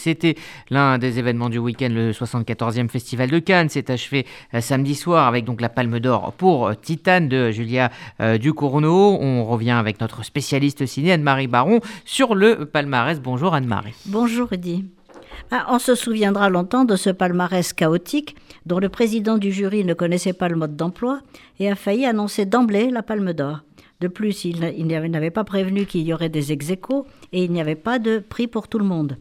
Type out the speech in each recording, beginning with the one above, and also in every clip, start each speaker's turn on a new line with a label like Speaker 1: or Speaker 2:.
Speaker 1: C'était l'un des événements du week-end, le 74e Festival de Cannes. s'est achevé euh, samedi soir avec donc la Palme d'Or pour euh, Titane de Julia euh, Ducournau. On revient avec notre spécialiste ciné Anne-Marie Baron sur le palmarès. Bonjour Anne-Marie.
Speaker 2: Bonjour Eddy. Ah, on se souviendra longtemps de ce palmarès chaotique dont le président du jury ne connaissait pas le mode d'emploi et a failli annoncer d'emblée la Palme d'Or. De plus, il, n'avait pas prévenu qu'il y aurait des ex et il n'y avait pas de prix pour tout le monde.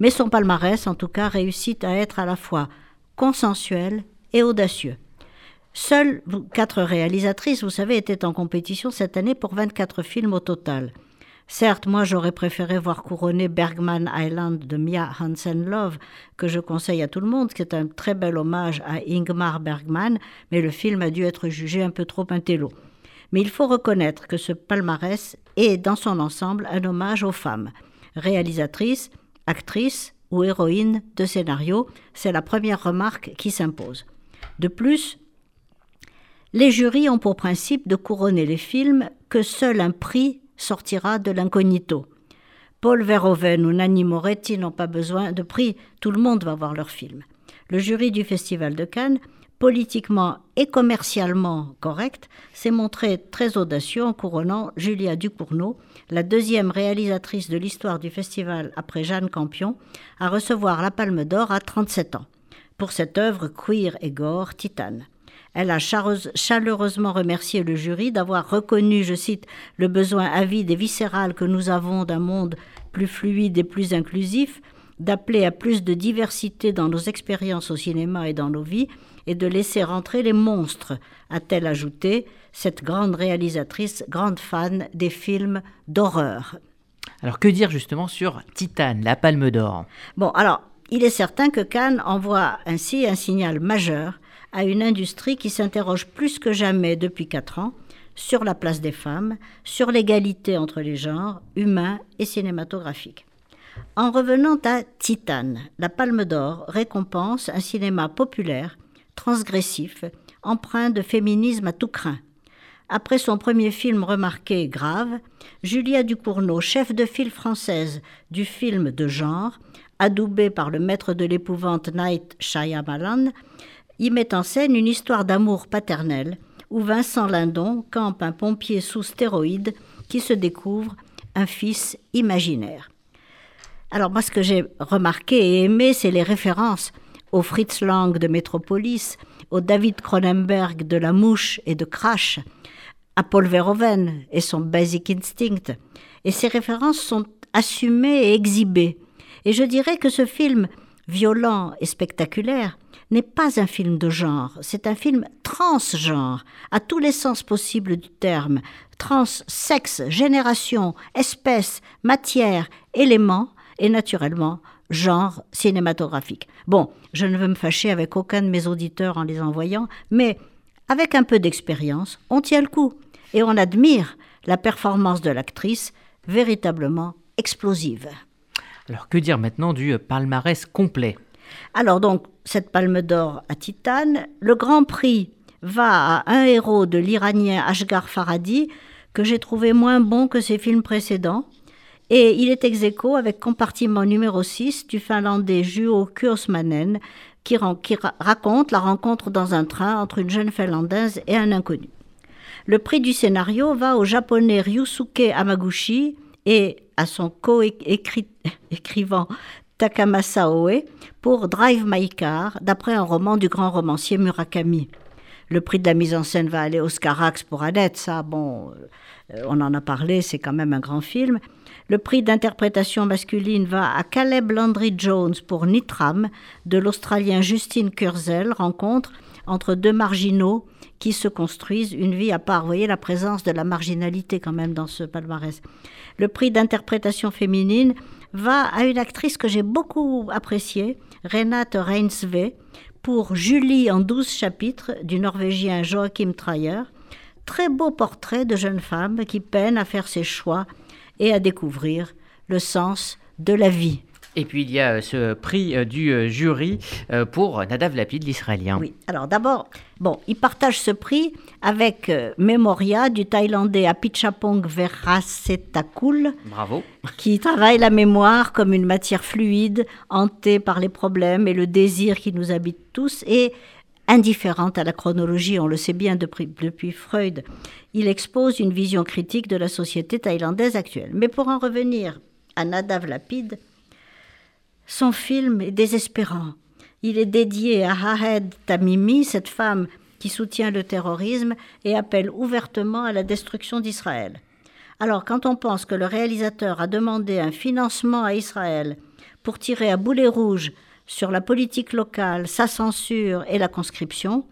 Speaker 2: Mais son palmarès, en tout cas, réussit à être à la fois consensuel et audacieux. Seules quatre réalisatrices, vous savez, étaient en compétition cette année pour 24 films au total. Certes, moi j'aurais préféré voir couronner Bergman Island de Mia Hansen-Love, que je conseille à tout le monde, qui est un très bel hommage à Ingmar Bergman, mais le film a dû être jugé un peu trop intello. Mais il faut reconnaître que ce palmarès est, dans son ensemble, un hommage aux femmes. Réalisatrices, actrice ou héroïne de scénario, c'est la première remarque qui s'impose. De plus, les jurys ont pour principe de couronner les films que seul un prix sortira de l'incognito. Paul Verhoeven ou Nanni Moretti n'ont pas besoin de prix, tout le monde va voir leur film. Le jury du Festival de Cannes politiquement et commercialement correct, s'est montré très audacieux en couronnant Julia Ducournau, la deuxième réalisatrice de l'histoire du festival après Jeanne Campion, à recevoir la Palme d'Or à 37 ans, pour cette œuvre queer et gore titane. Elle a chaleureusement remercié le jury d'avoir reconnu, je cite, le besoin avide et viscéral que nous avons d'un monde plus fluide et plus inclusif, d'appeler à plus de diversité dans nos expériences au cinéma et dans nos vies, et de laisser rentrer les monstres, a-t-elle ajouté, cette grande réalisatrice, grande fan des films d'horreur.
Speaker 1: Alors que dire justement sur Titane, la palme d'or?
Speaker 2: Bon, alors, il est certain que Cannes envoie ainsi un signal majeur à une industrie qui s'interroge plus que jamais depuis quatre ans sur la place des femmes, sur l'égalité entre les genres, humains et cinématographiques. En revenant à Titane, la Palme d'Or récompense un cinéma populaire transgressif, empreint de féminisme à tout craint. Après son premier film remarqué Grave, Julia Ducournau, chef de file française du film de genre, adoubée par le maître de l'épouvante Night Shyamalan, y met en scène une histoire d'amour paternel où Vincent Lindon campe un pompier sous stéroïdes qui se découvre un fils imaginaire. Alors moi ce que j'ai remarqué et aimé, c'est les références au Fritz Lang de Metropolis, au David Cronenberg de La Mouche et de Crash, à Paul Verhoeven et son Basic Instinct. Et ces références sont assumées et exhibées. Et je dirais que ce film, violent et spectaculaire, n'est pas un film de genre, c'est un film transgenre, à tous les sens possibles du terme, trans, sexe, génération, espèce, matière, élément, et naturellement genre cinématographique. Bon, je ne veux me fâcher avec aucun de mes auditeurs en les envoyant, mais avec un peu d'expérience, on tient le coup et on admire la performance de l'actrice véritablement explosive.
Speaker 1: Alors que dire maintenant du palmarès complet?
Speaker 2: Alors donc, cette palme d'or à Titane, le grand prix va à un héros de l'Iranien Ashgar Farhadi, que j'ai trouvé moins bon que ses films précédents, et il est ex avec compartiment numéro 6 du finlandais Juho Kuosmanen, qui, raconte la rencontre dans un train entre une jeune finlandaise et un inconnu. Le prix du scénario va au japonais Ryusuke Amaguchi et à son co-écrivant Takamasa Oe pour Drive My Car, d'après un roman du grand romancier Murakami. Le prix de la mise en scène va aller au Scarax pour Annette, ça, bon, euh, on en a parlé, c'est quand même un grand film. Le prix d'interprétation masculine va à Caleb Landry Jones pour Nitram de l'Australien Justine Kurzel, rencontre entre deux marginaux qui se construisent une vie à part. Vous voyez la présence de la marginalité quand même dans ce palmarès. Le prix d'interprétation féminine va à une actrice que j'ai beaucoup appréciée, Renate Reinsve, pour Julie en douze chapitres du Norvégien Joachim Treyer. Très beau portrait de jeune femme qui peine à faire ses choix et à découvrir le sens de la vie.
Speaker 1: Et puis il y a ce prix du jury pour Nadav Lapid, l'Israélien.
Speaker 2: Oui, alors d'abord, bon, il partage ce prix avec Memoria du Thaïlandais Apichapong Verasetakul.
Speaker 1: Bravo.
Speaker 2: Qui travaille la mémoire comme une matière fluide, hantée par les problèmes et le désir qui nous habite tous et indifférente à la chronologie, on le sait bien depuis, depuis, Freud. Il expose une vision critique de la société thaïlandaise actuelle. Mais pour en revenir à Nadav Lapid, son film est désespérant. Il est dédié à Hahed Tamimi, cette femme qui soutient le terrorisme et appelle ouvertement à la destruction d'Israël. Alors quand on pense que le réalisateur a demandé un financement à Israël pour tirer à boulet rouge sur la politique locale, sa censure et la conscription,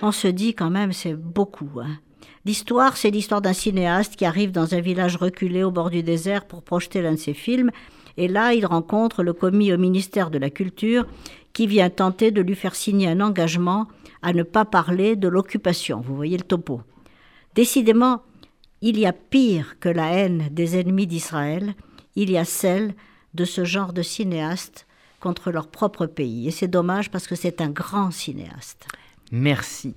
Speaker 2: on se dit quand même c'est beaucoup. Hein. L'histoire, c'est l'histoire d'un cinéaste qui arrive dans un village reculé au bord du désert pour projeter l'un de ses films, et là il rencontre le commis au ministère de la Culture qui vient tenter de lui faire signer un engagement à ne pas parler de l'occupation. Vous voyez le topo. Décidément, il y a pire que la haine des ennemis d'Israël, il y a celle de ce genre de cinéastes contre leur propre pays. Et c'est dommage parce que c'est un grand cinéaste.
Speaker 1: Merci.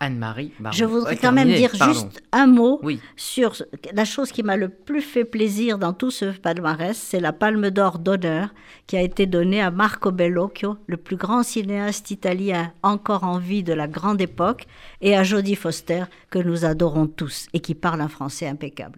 Speaker 1: Anne-Marie.
Speaker 2: Je voudrais quand même dire juste un mot sur la chose qui m'a le plus fait plaisir dans tout ce palmarès, c'est la Palme d'Or d'honneur qui a été donnée à Marco Bellocchio, le plus grand cinéaste italien encore en vie de la grande époque, et à Jodie Foster, que nous adorons tous et qui parle un français impeccable.